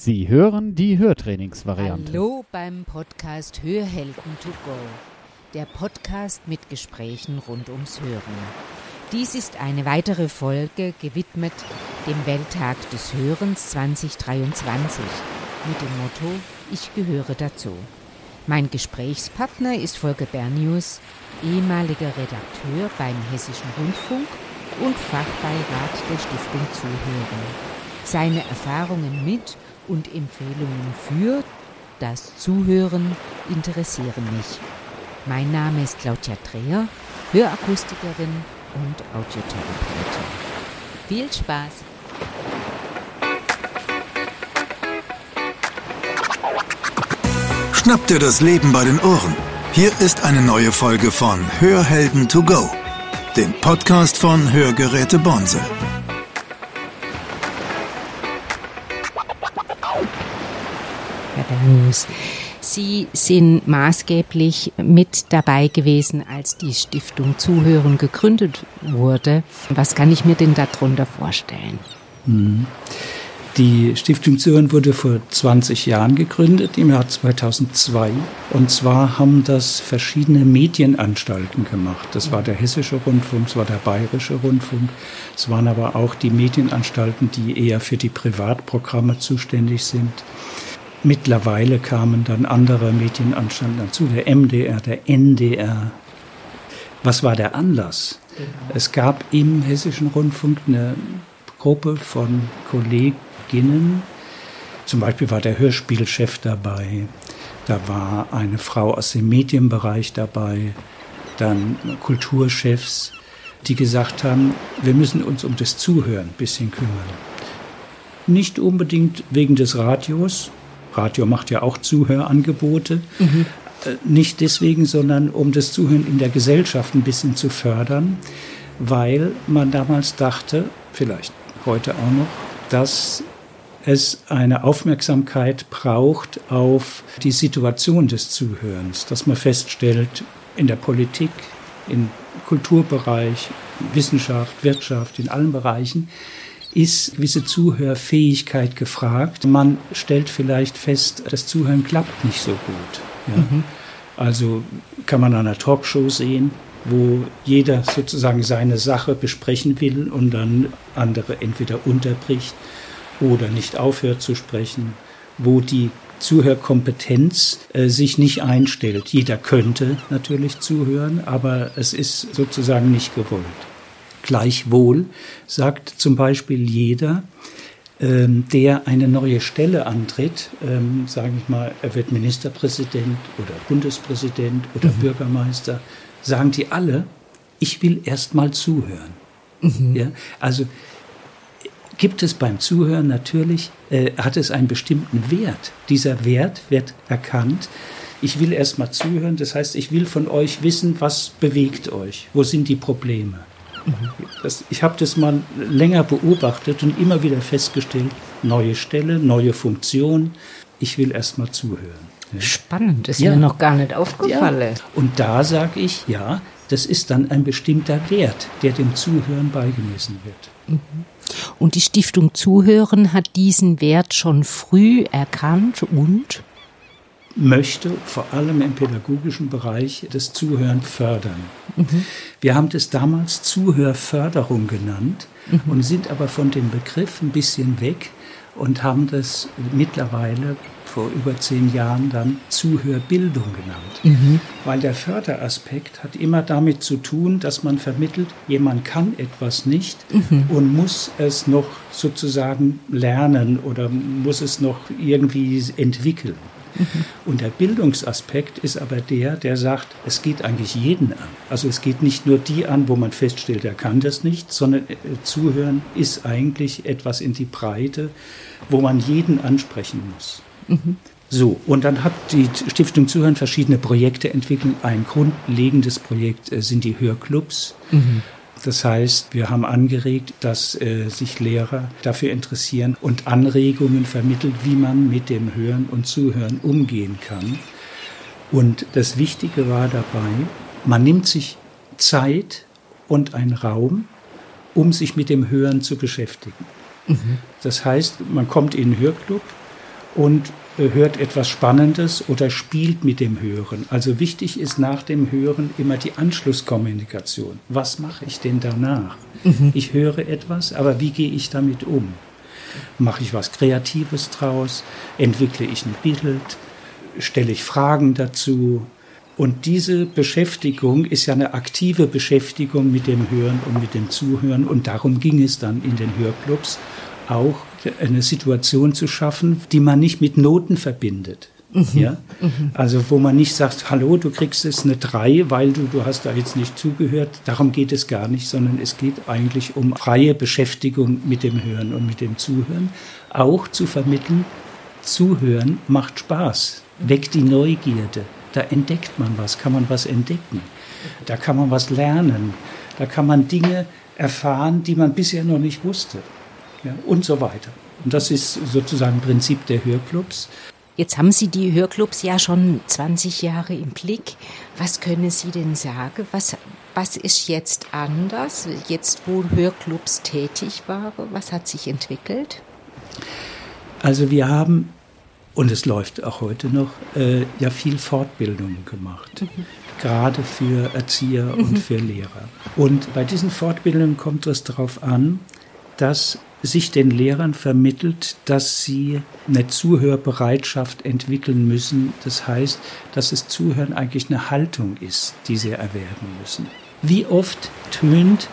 Sie hören die Hörtrainingsvariante. Hallo beim Podcast Hörhelden to go. Der Podcast mit Gesprächen rund ums Hören. Dies ist eine weitere Folge gewidmet dem Welttag des Hörens 2023 mit dem Motto Ich gehöre dazu. Mein Gesprächspartner ist Volker Bernius, ehemaliger Redakteur beim Hessischen Rundfunk und Fachbeirat der Stiftung Zuhören. Seine Erfahrungen mit und Empfehlungen für das Zuhören interessieren mich. Mein Name ist Claudia Dreher, Hörakustikerin und Audiotherapeutin. Viel Spaß! Schnapp dir das Leben bei den Ohren. Hier ist eine neue Folge von Hörhelden to go, dem Podcast von Hörgeräte Bonse. News. Sie sind maßgeblich mit dabei gewesen, als die Stiftung Zuhören gegründet wurde. Was kann ich mir denn darunter vorstellen? Mhm. Die Stiftung Zuhören wurde vor 20 Jahren gegründet, im Jahr 2002. Und zwar haben das verschiedene Medienanstalten gemacht. Das war der Hessische Rundfunk, es war der Bayerische Rundfunk. Es waren aber auch die Medienanstalten, die eher für die Privatprogramme zuständig sind. Mittlerweile kamen dann andere Medienanstalten dazu, der MDR, der NDR. Was war der Anlass? Genau. Es gab im Hessischen Rundfunk eine Gruppe von Kolleginnen, zum Beispiel war der Hörspielchef dabei, da war eine Frau aus dem Medienbereich dabei, dann Kulturchefs, die gesagt haben, wir müssen uns um das Zuhören ein bisschen kümmern. Nicht unbedingt wegen des Radios, Radio macht ja auch Zuhörangebote. Mhm. Nicht deswegen, sondern um das Zuhören in der Gesellschaft ein bisschen zu fördern, weil man damals dachte, vielleicht heute auch noch, dass es eine Aufmerksamkeit braucht auf die Situation des Zuhörens, dass man feststellt, in der Politik, im Kulturbereich, Wissenschaft, Wirtschaft, in allen Bereichen, ist gewisse Zuhörfähigkeit gefragt. Man stellt vielleicht fest, das Zuhören klappt nicht so gut. Ja? Mhm. Also kann man an einer Talkshow sehen, wo jeder sozusagen seine Sache besprechen will und dann andere entweder unterbricht oder nicht aufhört zu sprechen, wo die Zuhörkompetenz äh, sich nicht einstellt. Jeder könnte natürlich zuhören, aber es ist sozusagen nicht gewollt. Gleichwohl sagt zum Beispiel jeder, ähm, der eine neue Stelle antritt, ähm, sage ich mal, er wird Ministerpräsident oder Bundespräsident oder mhm. Bürgermeister, sagen die alle, ich will erst mal zuhören. Mhm. Ja, also gibt es beim Zuhören natürlich, äh, hat es einen bestimmten Wert. Dieser Wert wird erkannt. Ich will erst mal zuhören, das heißt, ich will von euch wissen, was bewegt euch, wo sind die Probleme. Das, ich habe das mal länger beobachtet und immer wieder festgestellt, neue Stelle, neue Funktion. Ich will erst mal zuhören. Spannend, ist ja. mir noch gar nicht aufgefallen. Ja. Und da sage ich, ja, das ist dann ein bestimmter Wert, der dem Zuhören beigemessen wird. Mhm. Und die Stiftung Zuhören hat diesen Wert schon früh erkannt und? Möchte vor allem im pädagogischen Bereich das Zuhören fördern. Mhm. Wir haben das damals Zuhörförderung genannt mhm. und sind aber von dem Begriff ein bisschen weg und haben das mittlerweile vor über zehn Jahren dann Zuhörbildung genannt. Mhm. Weil der Förderaspekt hat immer damit zu tun, dass man vermittelt, jemand kann etwas nicht mhm. und muss es noch sozusagen lernen oder muss es noch irgendwie entwickeln. Und der Bildungsaspekt ist aber der, der sagt, es geht eigentlich jeden an. Also es geht nicht nur die an, wo man feststellt, er kann das nicht, sondern äh, zuhören ist eigentlich etwas in die Breite, wo man jeden ansprechen muss. Mhm. So, und dann hat die Stiftung Zuhören verschiedene Projekte entwickelt. Ein grundlegendes Projekt äh, sind die Hörclubs. Mhm. Das heißt, wir haben angeregt, dass äh, sich Lehrer dafür interessieren und Anregungen vermittelt, wie man mit dem Hören und Zuhören umgehen kann. Und das Wichtige war dabei, man nimmt sich Zeit und einen Raum, um sich mit dem Hören zu beschäftigen. Mhm. Das heißt, man kommt in einen Hörclub und hört etwas Spannendes oder spielt mit dem Hören. Also wichtig ist nach dem Hören immer die Anschlusskommunikation. Was mache ich denn danach? Mhm. Ich höre etwas, aber wie gehe ich damit um? Mache ich was Kreatives draus? Entwickle ich ein Bild? Stelle ich Fragen dazu? Und diese Beschäftigung ist ja eine aktive Beschäftigung mit dem Hören und mit dem Zuhören. Und darum ging es dann in den Hörclubs auch eine Situation zu schaffen, die man nicht mit Noten verbindet. Mhm. Ja? Mhm. Also wo man nicht sagt, hallo, du kriegst jetzt eine 3, weil du, du hast da jetzt nicht zugehört. Darum geht es gar nicht, sondern es geht eigentlich um freie Beschäftigung mit dem Hören und mit dem Zuhören. Auch zu vermitteln, Zuhören macht Spaß, weckt die Neugierde. Da entdeckt man was, kann man was entdecken. Da kann man was lernen. Da kann man Dinge erfahren, die man bisher noch nicht wusste. Ja, und so weiter. Und das ist sozusagen Prinzip der Hörclubs. Jetzt haben Sie die Hörclubs ja schon 20 Jahre im Blick. Was können Sie denn sagen? Was, was ist jetzt anders, jetzt wo Hörclubs tätig waren? Was hat sich entwickelt? Also wir haben und es läuft auch heute noch, äh, ja viel Fortbildungen gemacht. Mhm. Gerade für Erzieher mhm. und für Lehrer. Und bei diesen Fortbildungen kommt es darauf an, dass sich den Lehrern vermittelt, dass sie eine Zuhörbereitschaft entwickeln müssen. Das heißt, dass das Zuhören eigentlich eine Haltung ist, die sie erwerben müssen. Wie oft tönt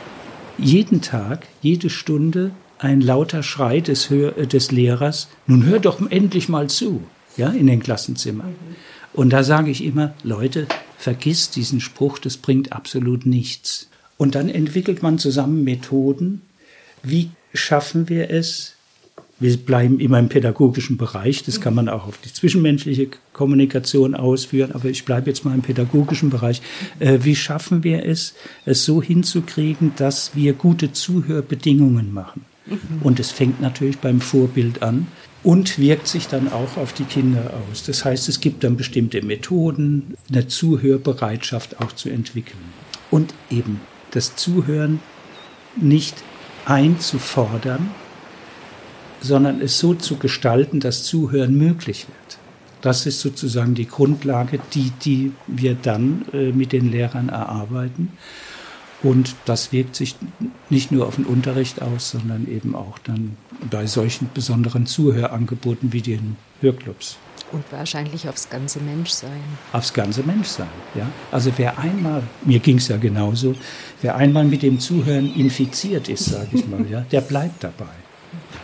jeden Tag, jede Stunde ein lauter Schrei des, Hör äh, des Lehrers, nun hör doch endlich mal zu, ja, in den Klassenzimmern. Und da sage ich immer, Leute, vergiss diesen Spruch, das bringt absolut nichts. Und dann entwickelt man zusammen Methoden, wie schaffen wir es, wir bleiben immer im pädagogischen Bereich, das kann man auch auf die zwischenmenschliche Kommunikation ausführen, aber ich bleibe jetzt mal im pädagogischen Bereich. Äh, wie schaffen wir es, es so hinzukriegen, dass wir gute Zuhörbedingungen machen? Mhm. Und es fängt natürlich beim Vorbild an und wirkt sich dann auch auf die Kinder aus. Das heißt, es gibt dann bestimmte Methoden, eine Zuhörbereitschaft auch zu entwickeln. Und eben das Zuhören nicht einzufordern, sondern es so zu gestalten, dass Zuhören möglich wird. Das ist sozusagen die Grundlage, die, die wir dann äh, mit den Lehrern erarbeiten. Und das wirkt sich nicht nur auf den Unterricht aus, sondern eben auch dann bei solchen besonderen Zuhörangeboten wie den Hörclubs. Und wahrscheinlich aufs ganze Menschsein. Aufs ganze Menschsein, ja. Also wer einmal, mir ging es ja genauso, wer einmal mit dem Zuhören infiziert ist, sage ich mal, ja, der bleibt dabei.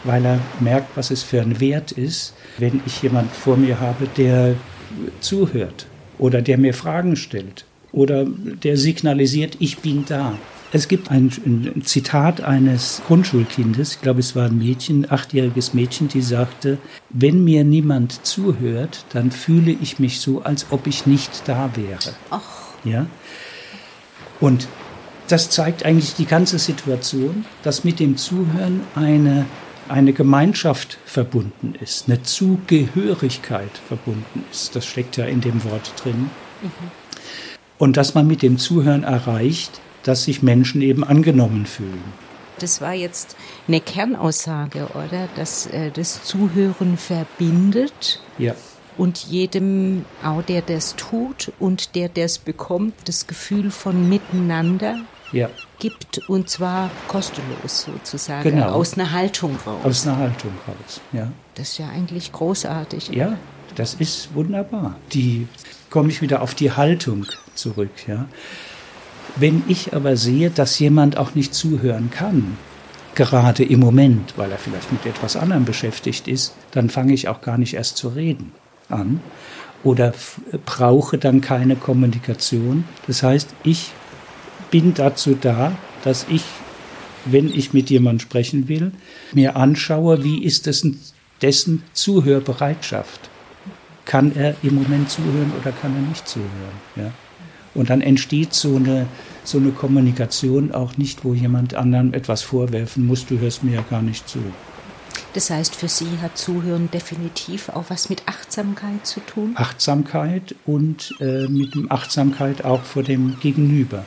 Weil er merkt, was es für ein Wert ist, wenn ich jemand vor mir habe, der zuhört oder der mir Fragen stellt oder der signalisiert, ich bin da. Es gibt ein, ein, Zitat eines Grundschulkindes, ich glaube es war ein Mädchen, ein achtjähriges Mädchen, die sagte, wenn mir niemand zuhört, dann fühle ich mich so, als ob ich nicht da wäre. Ach. Ja? Und das zeigt eigentlich die ganze Situation, dass mit dem Zuhören eine, eine Gemeinschaft verbunden ist, eine Zugehörigkeit verbunden ist. Das steckt ja in dem Wort drin. Mhm. Und dass man mit dem Zuhören erreicht, dass sich Menschen eben angenommen fühlen. Das war jetzt eine Kernaussage, oder? Dass äh, das Zuhören verbindet. Ja. Und jedem, auch der das tut und der das bekommt, das Gefühl von Miteinander ja. gibt. Und zwar kostenlos sozusagen. Genau. Aus einer Haltung raus. Aus einer Haltung raus, ja. Das ist ja eigentlich großartig. Ja, das ist wunderbar. Die komme ich wieder auf die Haltung zurück, ja. Wenn ich aber sehe, dass jemand auch nicht zuhören kann, gerade im Moment, weil er vielleicht mit etwas anderem beschäftigt ist, dann fange ich auch gar nicht erst zu reden an oder brauche dann keine Kommunikation. Das heißt, ich bin dazu da, dass ich, wenn ich mit jemandem sprechen will, mir anschaue, wie ist dessen, dessen Zuhörbereitschaft. Kann er im Moment zuhören oder kann er nicht zuhören? Ja? Und dann entsteht so eine, so eine Kommunikation auch nicht, wo jemand anderen etwas vorwerfen muss, du hörst mir ja gar nicht zu. Das heißt, für Sie hat Zuhören definitiv auch was mit Achtsamkeit zu tun? Achtsamkeit und äh, mit Achtsamkeit auch vor dem Gegenüber.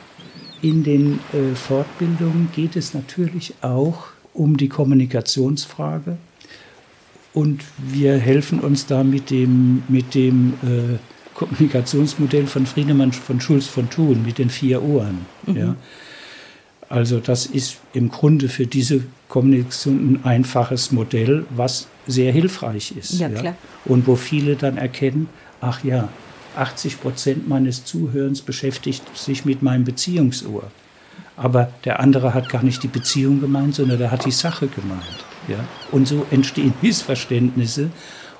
In den äh, Fortbildungen geht es natürlich auch um die Kommunikationsfrage und wir helfen uns da mit dem, mit dem äh, Kommunikationsmodell von Friedemann von Schulz von Thun, mit den vier Ohren. Mhm. Ja. Also das ist im Grunde für diese Kommunikation ein einfaches Modell, was sehr hilfreich ist. Ja, ja. Und wo viele dann erkennen, ach ja, 80 Prozent meines Zuhörens beschäftigt sich mit meinem Beziehungsohr. Aber der andere hat gar nicht die Beziehung gemeint, sondern der hat die Sache gemeint. Ja? Und so entstehen Missverständnisse.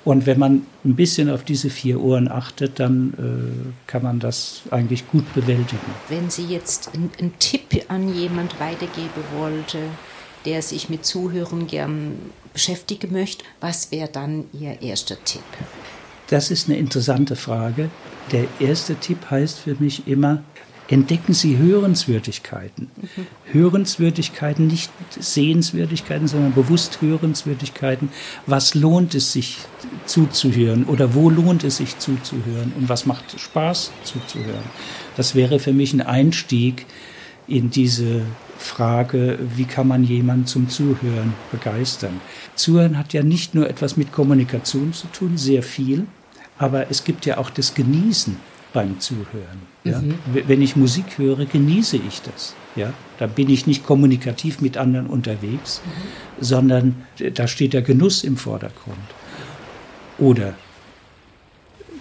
Und wenn man ein bisschen auf diese vier Ohren achtet, dann äh, kann man das eigentlich gut bewältigen. Wenn Sie jetzt einen Tipp an jemand weitergeben wollte, der sich mit Zuhören gern beschäftigen möchte, was wäre dann Ihr erster Tipp? Das ist eine interessante Frage. Der erste Tipp heißt für mich immer, entdecken Sie Hörenswürdigkeiten. Mhm. Hörenswürdigkeiten, nicht Sehenswürdigkeiten, sondern bewusst Hörenswürdigkeiten. Was lohnt es sich zuzuhören oder wo lohnt es sich zuzuhören und was macht Spaß zuzuhören? Das wäre für mich ein Einstieg in diese Frage, wie kann man jemanden zum Zuhören begeistern. Zuhören hat ja nicht nur etwas mit Kommunikation zu tun, sehr viel, aber es gibt ja auch das Genießen beim Zuhören. Ja? Mhm. Wenn ich Musik höre, genieße ich das. Ja? Da bin ich nicht kommunikativ mit anderen unterwegs, mhm. sondern da steht der Genuss im Vordergrund. Oder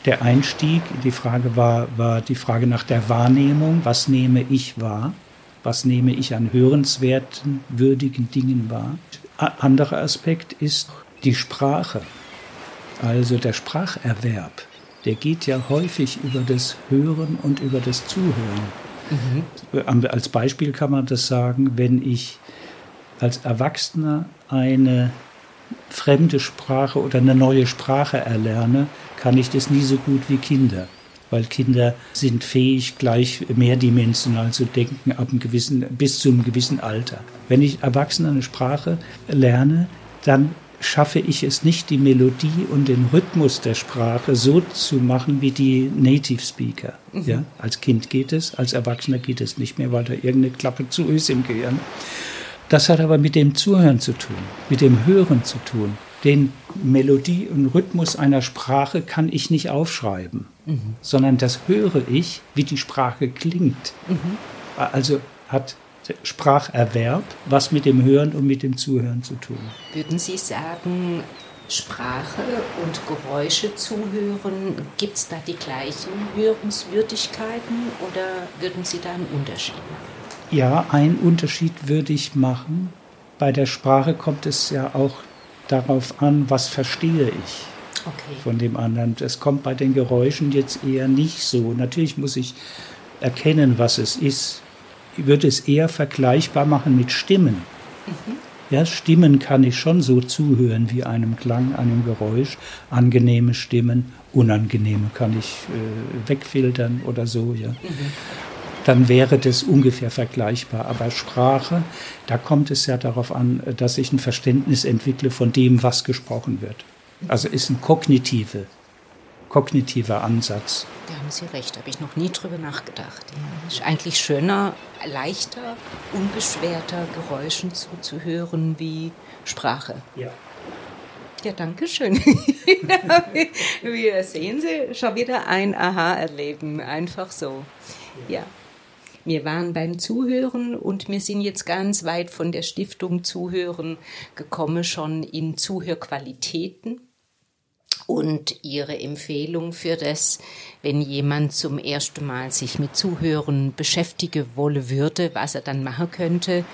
der Einstieg, die Frage war, war die Frage nach der Wahrnehmung. Was nehme ich wahr? Was nehme ich an hörenswerten, würdigen Dingen wahr? Anderer Aspekt ist die Sprache, also der Spracherwerb der geht ja häufig über das Hören und über das Zuhören. Mhm. Als Beispiel kann man das sagen, wenn ich als Erwachsener eine fremde Sprache oder eine neue Sprache erlerne, kann ich das nie so gut wie Kinder. Weil Kinder sind fähig, gleich mehrdimensional zu denken ab einem gewissen, bis zu einem gewissen Alter. Wenn ich Erwachsener eine Sprache lerne, dann schaffe ich es nicht, die Melodie und den Rhythmus der Sprache so zu machen wie die Native Speaker. Mhm. Ja, als Kind geht es, als Erwachsener geht es nicht mehr, weil da irgendeine Klappe zu ist im Gehirn. Das hat aber mit dem Zuhören zu tun, mit dem Hören zu tun. Den Melodie und Rhythmus einer Sprache kann ich nicht aufschreiben, mhm. sondern das höre ich, wie die Sprache klingt. Mhm. Also hat Spracherwerb, was mit dem Hören und mit dem Zuhören zu tun. Würden Sie sagen, Sprache und Geräusche zuhören, gibt es da die gleichen Hörenswürdigkeiten oder würden Sie da einen Unterschied machen? Ja, einen Unterschied würde ich machen. Bei der Sprache kommt es ja auch darauf an, was verstehe ich okay. von dem anderen. Es kommt bei den Geräuschen jetzt eher nicht so. Natürlich muss ich erkennen, was es ist würde es eher vergleichbar machen mit Stimmen. Mhm. Ja, Stimmen kann ich schon so zuhören wie einem Klang, einem Geräusch. Angenehme Stimmen, unangenehme kann ich äh, wegfiltern oder so. Ja. Mhm. Dann wäre das ungefähr vergleichbar. Aber Sprache, da kommt es ja darauf an, dass ich ein Verständnis entwickle von dem, was gesprochen wird. Also ist ein kognitive kognitiver Ansatz. Da haben Sie recht, habe ich noch nie drüber nachgedacht. Ja, ist eigentlich schöner, leichter, unbeschwerter Geräuschen zuzuhören wie Sprache. Ja. Ja, danke schön. Wir sehen Sie schon wieder ein Aha-Erleben, einfach so. Ja. Wir waren beim Zuhören und wir sind jetzt ganz weit von der Stiftung Zuhören gekommen, schon in Zuhörqualitäten und Ihre Empfehlung für das, wenn jemand zum ersten Mal sich mit Zuhören beschäftigen wolle würde, was er dann machen könnte,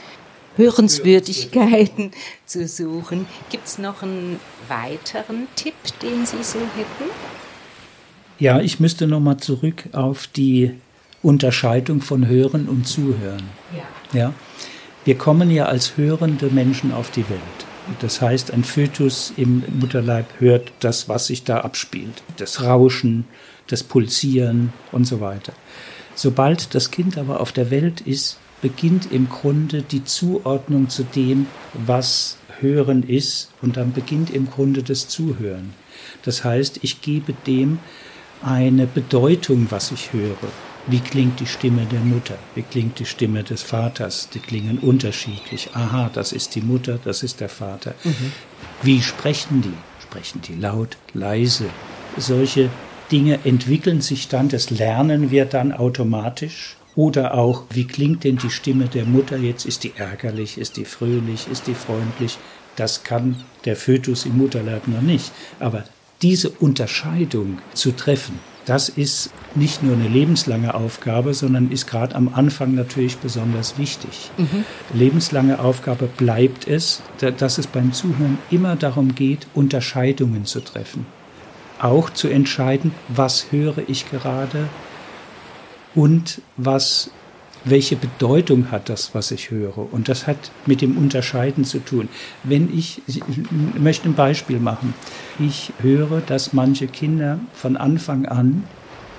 Hörenswürdigkeiten zu suchen. Gibt es noch einen weiteren Tipp, den Sie so hätten? Ja, ich müsste nochmal zurück auf die Unterscheidung von Hören und Zuhören. Ja. ja. Wir kommen ja als hörende Menschen auf die Welt. Das heißt, ein Fötus im Mutterleib hört das, was sich da abspielt. Das Rauschen, das Pulsieren und so weiter. Sobald das Kind aber auf der Welt ist, beginnt im Grunde die Zuordnung zu dem, was Hören ist und dann beginnt im Grunde das Zuhören. Das heißt, ich gebe dem eine Bedeutung, was ich höre. Wie klingt die Stimme der Mutter? Wie klingt die Stimme des Vaters? Die klingen unterschiedlich. Aha, das ist die Mutter, das ist der Vater. Mhm. Wie sprechen die? Sprechen die laut, leise? Solche Dinge entwickeln sich dann, das lernen wir dann automatisch. Oder auch, wie klingt denn die Stimme der Mutter jetzt? Ist die ärgerlich? Ist die fröhlich? Ist die freundlich? Das kann der Fötus im Mutterleib noch nicht. Aber diese Unterscheidung zu treffen, das ist nicht nur eine lebenslange Aufgabe, sondern ist gerade am Anfang natürlich besonders wichtig. Mhm. Lebenslange Aufgabe bleibt es, dass es beim Zuhören immer darum geht, Unterscheidungen zu treffen. Auch zu entscheiden, was höre ich gerade und was welche Bedeutung hat das, was ich höre? Und das hat mit dem Unterscheiden zu tun. Wenn ich, ich möchte ein Beispiel machen. Ich höre, dass manche Kinder von Anfang an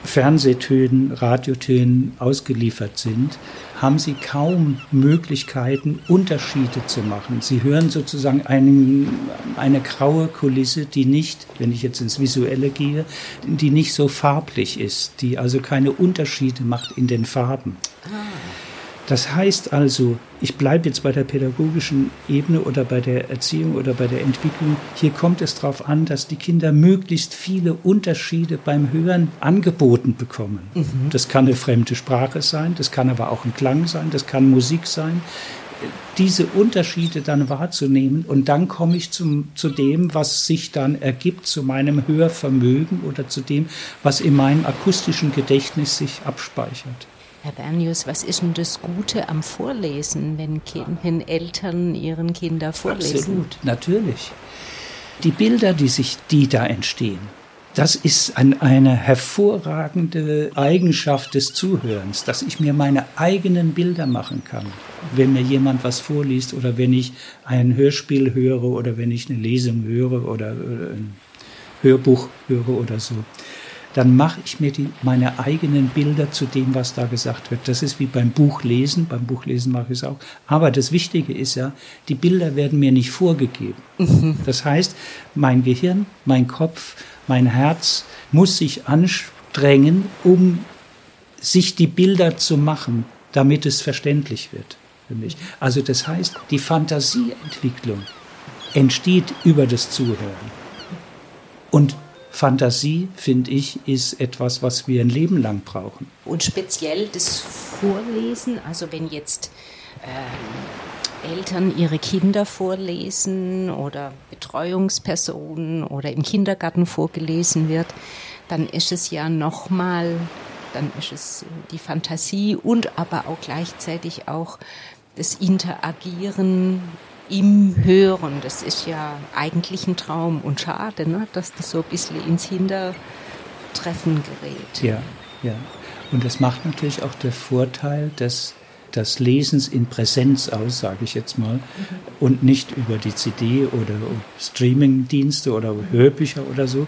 Fernsehtönen, Radiotönen ausgeliefert sind, haben sie kaum Möglichkeiten, Unterschiede zu machen. Sie hören sozusagen einen, eine graue Kulisse, die nicht, wenn ich jetzt ins Visuelle gehe, die nicht so farblich ist, die also keine Unterschiede macht in den Farben. Ah. Das heißt also, ich bleibe jetzt bei der pädagogischen Ebene oder bei der Erziehung oder bei der Entwicklung. Hier kommt es darauf an, dass die Kinder möglichst viele Unterschiede beim Hören angeboten bekommen. Mhm. Das kann eine fremde Sprache sein, das kann aber auch ein Klang sein, das kann Musik sein. Diese Unterschiede dann wahrzunehmen und dann komme ich zum, zu dem, was sich dann ergibt, zu meinem Hörvermögen oder zu dem, was in meinem akustischen Gedächtnis sich abspeichert. Herr Bernius, was ist denn das Gute am Vorlesen, wenn, kind, Eltern ihren Kindern vorlesen? Absolut, natürlich. Die Bilder, die sich, die da entstehen, das ist ein, eine hervorragende Eigenschaft des Zuhörens, dass ich mir meine eigenen Bilder machen kann, wenn mir jemand was vorliest oder wenn ich ein Hörspiel höre oder wenn ich eine Lesung höre oder ein Hörbuch höre oder so dann mache ich mir die, meine eigenen Bilder zu dem, was da gesagt wird. Das ist wie beim Buchlesen. Beim Buchlesen mache ich es auch. Aber das Wichtige ist ja, die Bilder werden mir nicht vorgegeben. Mhm. Das heißt, mein Gehirn, mein Kopf, mein Herz muss sich anstrengen, um sich die Bilder zu machen, damit es verständlich wird für mich. Also das heißt, die Fantasieentwicklung entsteht über das Zuhören. Und Fantasie, finde ich, ist etwas, was wir ein Leben lang brauchen. Und speziell das Vorlesen, also wenn jetzt äh, Eltern ihre Kinder vorlesen oder Betreuungspersonen oder im Kindergarten vorgelesen wird, dann ist es ja nochmal, dann ist es die Fantasie und aber auch gleichzeitig auch das Interagieren im Hören. Das ist ja eigentlich ein Traum und schade, ne, dass das so ein bisschen ins Hintertreffen gerät. Ja, ja. Und das macht natürlich auch der Vorteil des, des Lesens in Präsenz aus, sage ich jetzt mal, mhm. und nicht über die CD oder Streamingdienste oder Hörbücher oder so,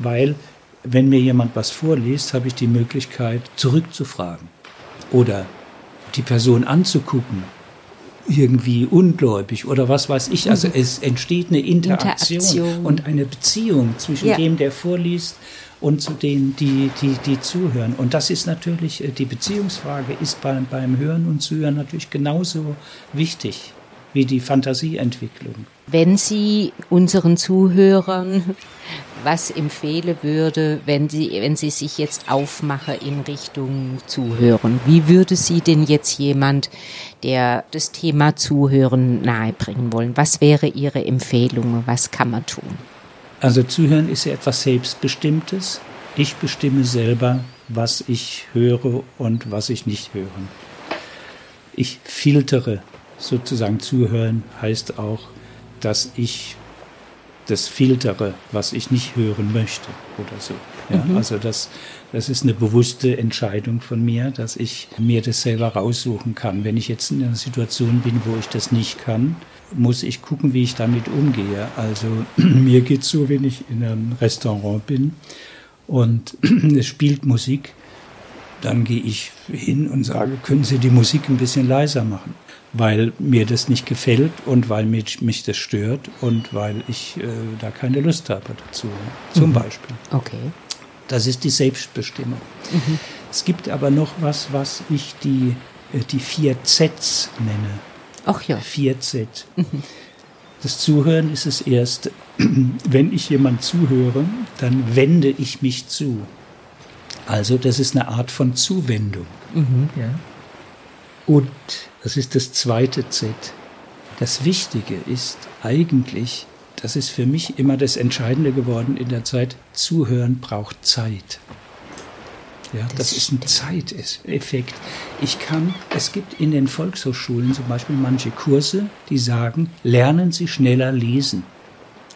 weil wenn mir jemand was vorliest, habe ich die Möglichkeit zurückzufragen oder die Person anzugucken irgendwie ungläubig oder was weiß ich. Also mhm. es entsteht eine Interaktion, Interaktion. und eine Beziehung zwischen ja. dem, der vorliest und zu denen, die, die, die zuhören. Und das ist natürlich, äh, die Beziehungsfrage ist beim, beim Hören und Zuhören natürlich genauso wichtig wie die Fantasieentwicklung. Wenn Sie unseren Zuhörern was empfehlen würde, wenn sie, wenn sie sich jetzt aufmache in Richtung Zuhören? Wie würde Sie denn jetzt jemand, der das Thema Zuhören nahebringen wollen, was wäre Ihre Empfehlung? Was kann man tun? Also Zuhören ist ja etwas Selbstbestimmtes. Ich bestimme selber, was ich höre und was ich nicht höre. Ich filtere sozusagen Zuhören heißt auch, dass ich das filtere, was ich nicht hören möchte oder so. Ja, mhm. Also das, das ist eine bewusste Entscheidung von mir, dass ich mir das selber raussuchen kann. Wenn ich jetzt in einer Situation bin, wo ich das nicht kann, muss ich gucken, wie ich damit umgehe. Also mir geht es so, wenn ich in einem Restaurant bin und es spielt Musik, dann gehe ich hin und sage, können Sie die Musik ein bisschen leiser machen? Weil mir das nicht gefällt und weil mich, mich das stört und weil ich äh, da keine Lust habe dazu, zum mhm. Beispiel. Okay. Das ist die Selbstbestimmung. Mhm. Es gibt aber noch was, was ich die, äh, die vier Zs nenne. Ach ja. 4Z. Das Zuhören ist es erst, wenn ich jemand zuhöre, dann wende ich mich zu. Also das ist eine Art von Zuwendung. Ja. Und das ist das zweite Z. Das Wichtige ist eigentlich, das ist für mich immer das Entscheidende geworden in der Zeit, Zuhören braucht Zeit. Ja, das, Das ist ein Zeiteffekt. Ich kann, es gibt in den Volkshochschulen zum Beispiel manche Kurse, die sagen, lernen Sie schneller lesen.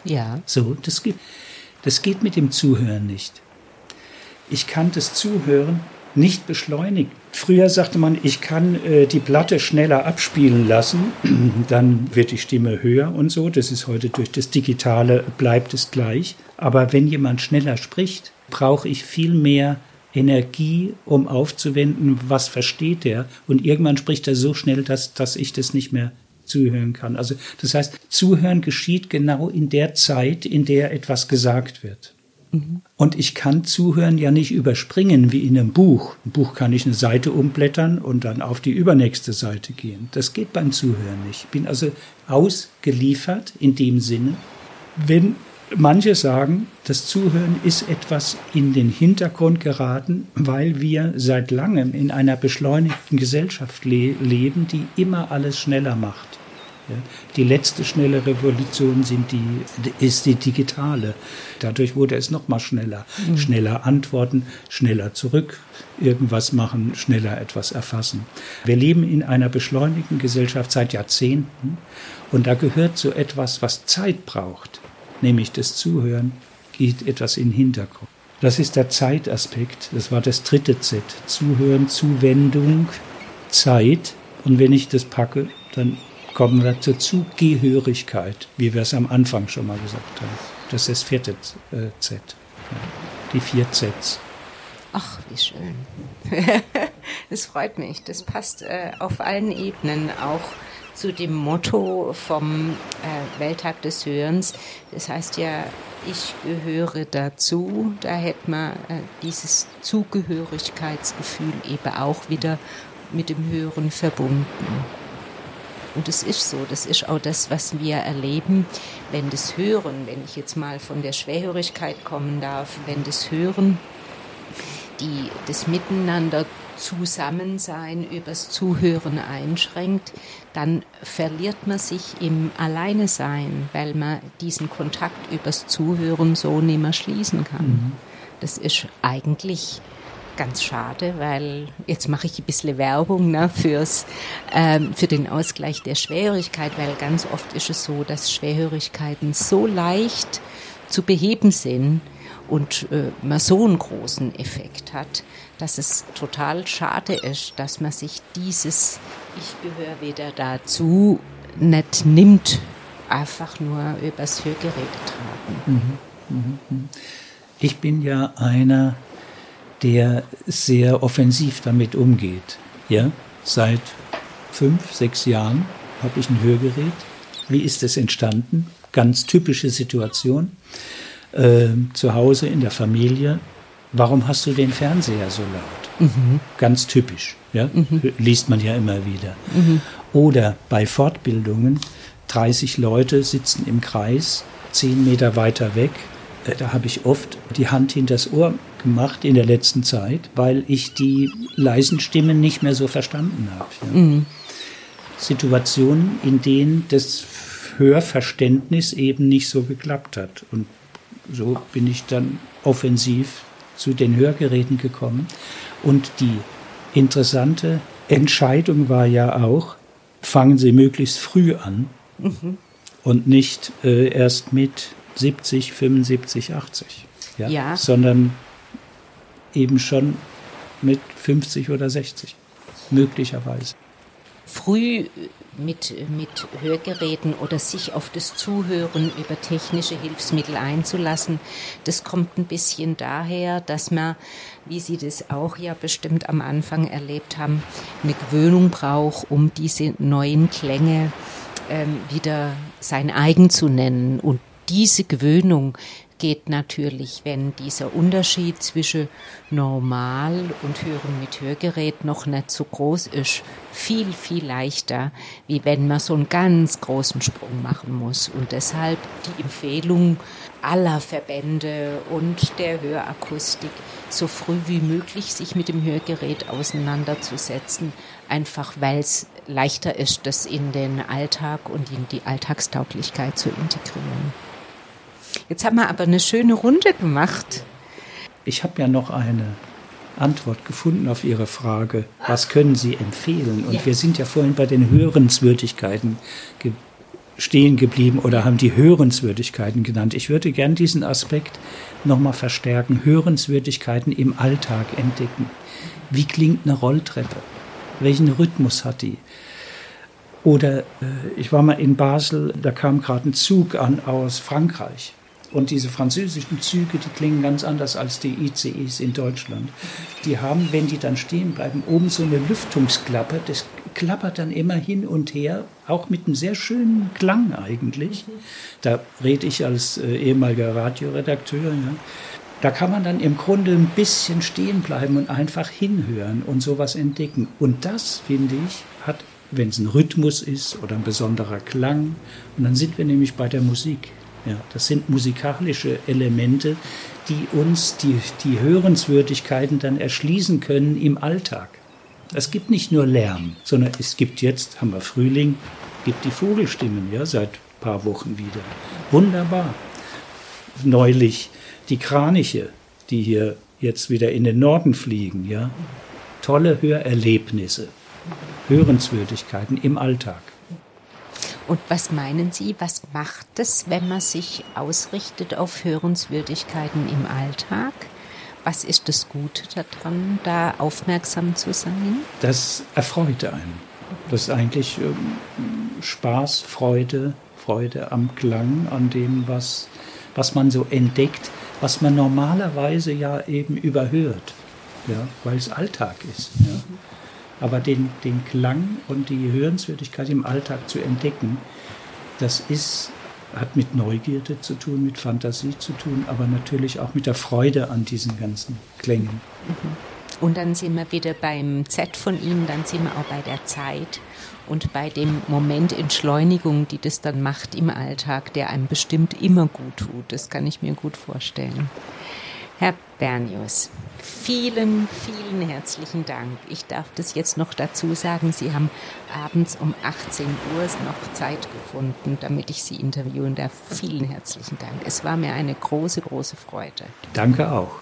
Ja. So, das geht, das geht mit dem Zuhören nicht. Ich kann das Zuhören nicht beschleunigen. Früher sagte man, ich kann äh, die Platte schneller abspielen lassen, dann wird die Stimme höher und so. Das ist heute durch das Digitale bleibt es gleich. Aber wenn jemand schneller spricht, brauche ich viel mehr Energie, um aufzuwenden, was versteht er. Und irgendwann spricht er so schnell, dass, dass ich das nicht mehr zuhören kann. Also das heißt, Zuhören geschieht genau in der Zeit, in der etwas gesagt wird. Und ich kann Zuhören ja nicht überspringen wie in einem Buch. Ein Buch kann ich eine Seite umblättern und dann auf die übernächste Seite gehen. Das geht beim Zuhören nicht. Ich bin also ausgeliefert in dem Sinne, wenn manche sagen, das Zuhören ist etwas in den Hintergrund geraten, weil wir seit langem in einer beschleunigten Gesellschaft le leben, die immer alles schneller macht. Die letzte schnelle Revolution sind die, ist die digitale. Dadurch wurde es noch mal schneller. Schneller antworten, schneller zurück, irgendwas machen, schneller etwas erfassen. Wir leben in einer beschleunigten Gesellschaft seit Jahrzehnten und da gehört so etwas, was Zeit braucht, nämlich das Zuhören, geht etwas in den Hintergrund. Das ist der Zeitaspekt. Das war das dritte Z. Zuhören, Zuwendung, Zeit. Und wenn ich das packe, dann kommen wir zur Zugehörigkeit, wie wir es am Anfang schon mal gesagt haben. Das ist das vierte äh, Z. Ja. Die vier Zs. Ach, wie schön. das freut mich. Das passt äh, auf allen Ebenen auch zu dem Motto vom äh, Welttag des Hörens. Das heißt ja, ich gehöre dazu. Da hätte man äh, dieses Zugehörigkeitsgefühl eben auch wieder mit dem Hören verbunden. Und es ist so, das ist auch das, was wir erleben, wenn das Hören, wenn ich jetzt mal von der Schwerhörigkeit kommen darf, wenn das Hören die das Miteinander Zusammensein übers Zuhören einschränkt, dann verliert man sich im Alleine sein, weil man diesen Kontakt übers Zuhören so nicht mehr schließen kann. Das ist eigentlich ganz schade, weil jetzt mache ich ein bisschen Werbung ne, fürs, ähm, für den Ausgleich der Schwerhörigkeit, weil ganz oft ist es so, dass Schwerhörigkeiten so leicht zu beheben sind und äh, man so einen großen Effekt hat, dass es total schade ist, dass man sich dieses Ich gehöre wieder dazu nicht nimmt, einfach nur übers Hörgerät tragen. Ich bin ja einer, der sehr offensiv damit umgeht. Ja, seit fünf, sechs Jahren habe ich ein Hörgerät. Wie ist es entstanden? Ganz typische Situation. Ähm, zu Hause in der Familie. Warum hast du den Fernseher so laut? Ganz typisch. Ja? Liest man ja immer wieder. Oder bei Fortbildungen, 30 Leute sitzen im Kreis, 10 Meter weiter weg. Äh, Da habe ich oft die Hand hinters Ohr gemacht in der letzten Zeit, weil ich die leisen Stimmen nicht mehr so verstanden habe. Ja. Situationen, in denen das Hörverständnis eben nicht so geklappt hat. Und so bin ich dann offensiv zu den Hörgeräten gekommen. Und die interessante Entscheidung war ja auch, fangen Sie möglichst früh an und nicht äh, erst mit 70, 75, 80. Ja? Ja. Sondern eben schon mit 50 oder 60, möglicherweise. früh mit, mit Hörgeräten oder sich auf das Zuhören über technische Hilfsmittel einzulassen, das kommt ein bisschen daher, dass man, wie Sie das auch ja bestimmt am Anfang erlebt haben, eine Gewöhnung braucht, um diese neuen Klänge ähm, wieder sein eigen zu nennen. Und diese Gewöhnung, geht natürlich, wenn dieser Unterschied zwischen normal und Hören mit Hörgerät noch nicht so groß ist, viel, viel leichter, wie wenn man so einen ganz großen Sprung machen muss. Und deshalb die Empfehlung aller Verbände und der Hörakustik, so früh wie möglich sich mit dem Hörgerät auseinanderzusetzen, einfach weil es leichter ist, das in den Alltag und in die Alltagstauglichkeit zu integrieren. Jetzt haben wir aber eine schöne Runde gemacht. Ich habe ja noch eine Antwort gefunden auf Ihre Frage, was können Sie empfehlen? Und ja. wir sind ja vorhin bei den Hörenswürdigkeiten ge stehen geblieben oder haben die Hörenswürdigkeiten genannt. Ich würde gern diesen Aspekt nochmal verstärken. Hörenswürdigkeiten im Alltag entdecken. Wie klingt eine Rolltreppe? Welchen Rhythmus hat die? Oder äh, ich war mal in Basel, da kam gerade ein Zug an aus Frankreich. Und diese französischen Züge, die klingen ganz anders als die ICEs in Deutschland. Die haben, wenn die dann stehen bleiben, oben so eine Lüftungsklappe. Das klappert dann immer hin und her, auch mit einem sehr schönen Klang eigentlich. Da rede ich als äh, ehemaliger Radioredakteur. Ja. Da kann man dann im Grunde ein bisschen stehen bleiben und einfach hinhören und sowas entdecken. Und das, finde ich, hat, wenn es ein Rhythmus ist oder ein besonderer Klang, und dann sind wir nämlich bei der Musik. Ja, das sind musikalische Elemente, die uns die, die Hörenswürdigkeiten dann erschließen können im Alltag. Es gibt nicht nur Lärm, sondern es gibt jetzt, haben wir Frühling, gibt die Vogelstimmen, ja, seit ein paar Wochen wieder. Wunderbar. Neulich die Kraniche, die hier jetzt wieder in den Norden fliegen, ja. Tolle Hörerlebnisse, Hörenswürdigkeiten im Alltag. Und was meinen Sie, was macht es, wenn man sich ausrichtet auf Hörenswürdigkeiten im Alltag? Was ist das Gute daran, da aufmerksam zu sein? Das erfreut einen. Das ist eigentlich ähm, Spaß, Freude, Freude am Klang, an dem, was, was man so entdeckt, was man normalerweise ja eben überhört, ja, weil es Alltag ist. Ja. Aber den, den Klang und die Hörenswürdigkeit im Alltag zu entdecken, das ist, hat mit Neugierde zu tun, mit Fantasie zu tun, aber natürlich auch mit der Freude an diesen ganzen Klängen. Mhm. Und dann sind wir wieder beim Z von Ihnen, dann sind wir auch bei der Zeit und bei dem Moment Entschleunigung, die das dann macht im Alltag, der einem bestimmt immer gut tut. Das kann ich mir gut vorstellen. Herr Bernius, vielen, vielen herzlichen Dank. Ich darf das jetzt noch dazu sagen. Sie haben abends um 18 Uhr noch Zeit gefunden, damit ich Sie interviewen darf. Vielen herzlichen Dank. Es war mir eine große, große Freude. Danke auch.